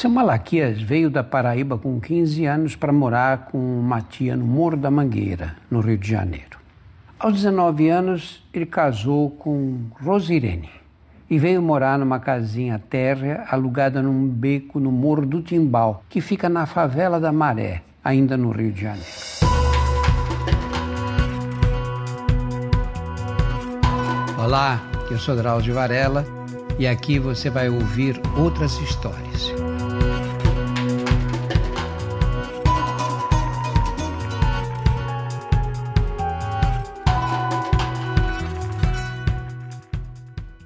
Seu Malaquias veio da Paraíba com 15 anos para morar com uma tia no Morro da Mangueira, no Rio de Janeiro. Aos 19 anos, ele casou com Rosirene e veio morar numa casinha térrea alugada num beco no Morro do Timbal, que fica na favela da Maré, ainda no Rio de Janeiro. Olá, eu sou Drauzio Varela e aqui você vai ouvir outras histórias.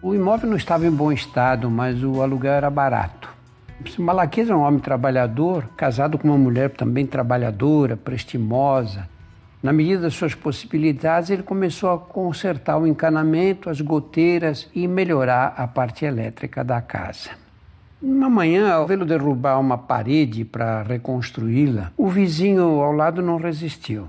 O imóvel não estava em bom estado, mas o aluguel era barato. Malaquias é um homem trabalhador, casado com uma mulher também trabalhadora, prestimosa. Na medida das suas possibilidades, ele começou a consertar o encanamento, as goteiras e melhorar a parte elétrica da casa. Uma manhã, ao vê-lo derrubar uma parede para reconstruí-la, o vizinho ao lado não resistiu.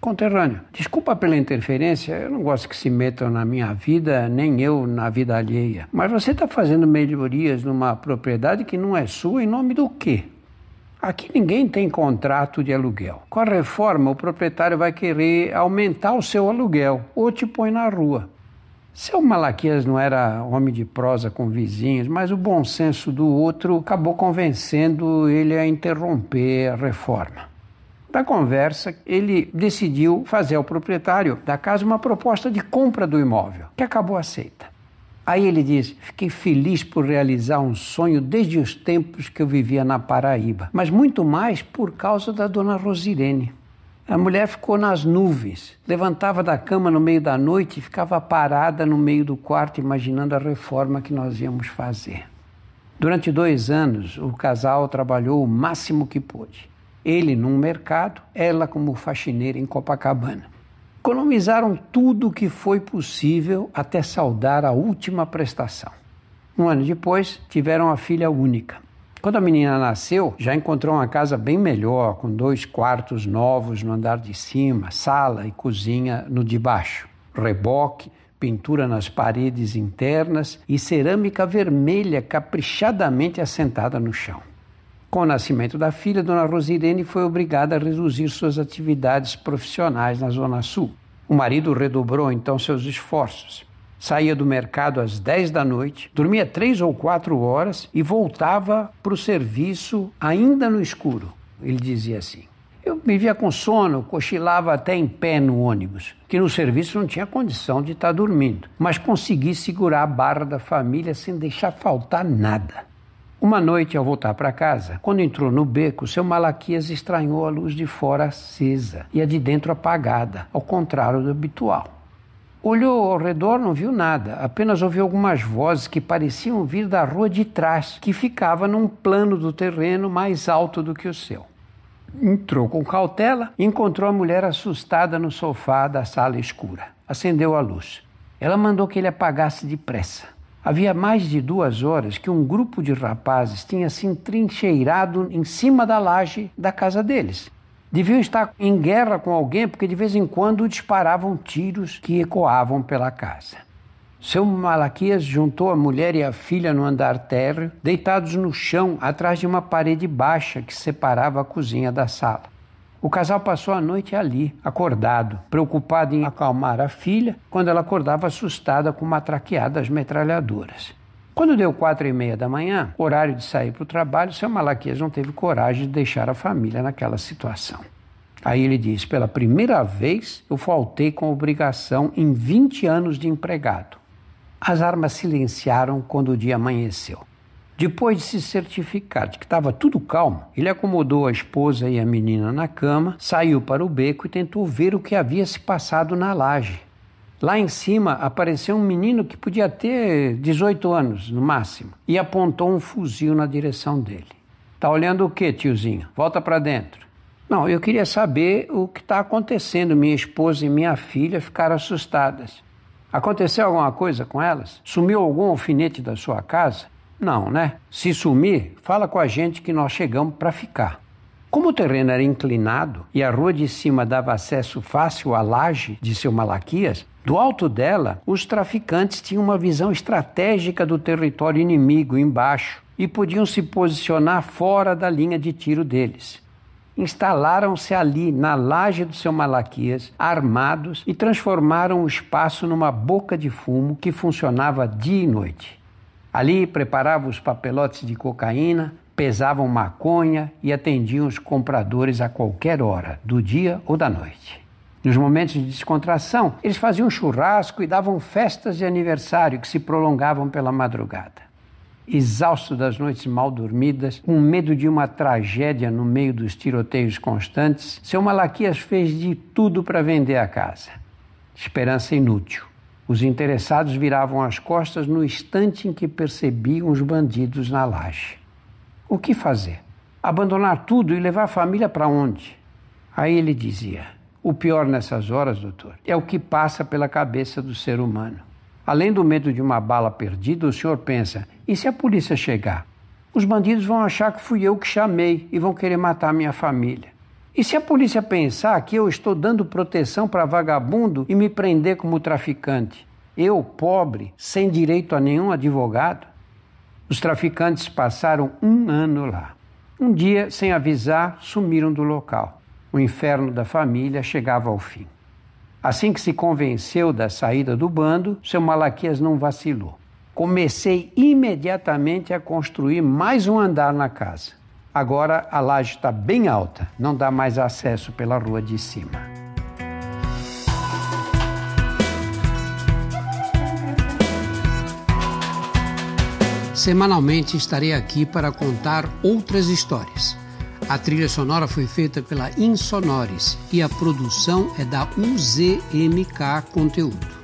Conterrâneo, desculpa pela interferência, eu não gosto que se metam na minha vida, nem eu na vida alheia. Mas você está fazendo melhorias numa propriedade que não é sua em nome do quê? Aqui ninguém tem contrato de aluguel. Com a reforma, o proprietário vai querer aumentar o seu aluguel ou te põe na rua. Seu Malaquias não era homem de prosa com vizinhos, mas o bom senso do outro acabou convencendo ele a interromper a reforma. Da conversa, ele decidiu fazer ao proprietário da casa uma proposta de compra do imóvel, que acabou aceita. Aí ele diz: Fiquei feliz por realizar um sonho desde os tempos que eu vivia na Paraíba, mas muito mais por causa da dona Rosirene. A mulher ficou nas nuvens, levantava da cama no meio da noite e ficava parada no meio do quarto imaginando a reforma que nós íamos fazer. Durante dois anos, o casal trabalhou o máximo que pôde. Ele num mercado, ela como faxineira em Copacabana. Economizaram tudo o que foi possível até saldar a última prestação. Um ano depois, tiveram a filha única. Quando a menina nasceu, já encontrou uma casa bem melhor, com dois quartos novos no andar de cima, sala e cozinha no de baixo, reboque, pintura nas paredes internas e cerâmica vermelha caprichadamente assentada no chão. Com o nascimento da filha, Dona Rosirene foi obrigada a reduzir suas atividades profissionais na Zona Sul. O marido redobrou então seus esforços. Saía do mercado às 10 da noite, dormia três ou quatro horas e voltava para o serviço ainda no escuro. Ele dizia assim: Eu vivia com sono, cochilava até em pé no ônibus, que no serviço não tinha condição de estar dormindo, mas consegui segurar a barra da família sem deixar faltar nada. Uma noite, ao voltar para casa, quando entrou no beco, seu Malaquias estranhou a luz de fora acesa e a de dentro apagada, ao contrário do habitual. Olhou ao redor, não viu nada, apenas ouviu algumas vozes que pareciam vir da rua de trás, que ficava num plano do terreno mais alto do que o seu. Entrou com cautela e encontrou a mulher assustada no sofá da sala escura. Acendeu a luz. Ela mandou que ele apagasse depressa. Havia mais de duas horas que um grupo de rapazes tinha se entrincheirado em cima da laje da casa deles. Deviam estar em guerra com alguém porque de vez em quando disparavam tiros que ecoavam pela casa. Seu Malaquias juntou a mulher e a filha no andar térreo, deitados no chão atrás de uma parede baixa que separava a cozinha da sala. O casal passou a noite ali, acordado, preocupado em acalmar a filha, quando ela acordava assustada com matraqueadas metralhadoras. Quando deu quatro e meia da manhã, horário de sair para o trabalho, seu Malaquias não teve coragem de deixar a família naquela situação. Aí ele diz: pela primeira vez eu faltei com obrigação em 20 anos de empregado. As armas silenciaram quando o dia amanheceu. Depois de se certificar de que estava tudo calmo, ele acomodou a esposa e a menina na cama, saiu para o beco e tentou ver o que havia se passado na laje. Lá em cima apareceu um menino que podia ter 18 anos no máximo e apontou um fuzil na direção dele. Tá olhando o que, tiozinho? Volta para dentro. Não, eu queria saber o que está acontecendo. Minha esposa e minha filha ficaram assustadas. Aconteceu alguma coisa com elas? Sumiu algum alfinete da sua casa? Não, né? Se sumir, fala com a gente que nós chegamos para ficar. Como o terreno era inclinado e a rua de cima dava acesso fácil à laje de seu Malaquias, do alto dela, os traficantes tinham uma visão estratégica do território inimigo embaixo e podiam se posicionar fora da linha de tiro deles. Instalaram-se ali, na laje do seu Malaquias, armados e transformaram o espaço numa boca de fumo que funcionava dia e noite. Ali preparavam os papelotes de cocaína, pesavam maconha e atendiam os compradores a qualquer hora, do dia ou da noite. Nos momentos de descontração, eles faziam churrasco e davam festas de aniversário que se prolongavam pela madrugada. Exausto das noites mal dormidas, com medo de uma tragédia no meio dos tiroteios constantes, seu Malaquias fez de tudo para vender a casa. Esperança inútil. Os interessados viravam as costas no instante em que percebiam os bandidos na laje. O que fazer? Abandonar tudo e levar a família para onde? Aí ele dizia: o pior nessas horas, doutor, é o que passa pela cabeça do ser humano. Além do medo de uma bala perdida, o senhor pensa: e se a polícia chegar? Os bandidos vão achar que fui eu que chamei e vão querer matar minha família. E se a polícia pensar que eu estou dando proteção para vagabundo e me prender como traficante? Eu, pobre, sem direito a nenhum advogado? Os traficantes passaram um ano lá. Um dia, sem avisar, sumiram do local o inferno da família chegava ao fim. Assim que se convenceu da saída do bando, seu Malaquias não vacilou. Comecei imediatamente a construir mais um andar na casa. Agora a laje está bem alta, não dá mais acesso pela rua de cima. Semanalmente estarei aqui para contar outras histórias. A trilha sonora foi feita pela Insonores e a produção é da UZMK Conteúdo.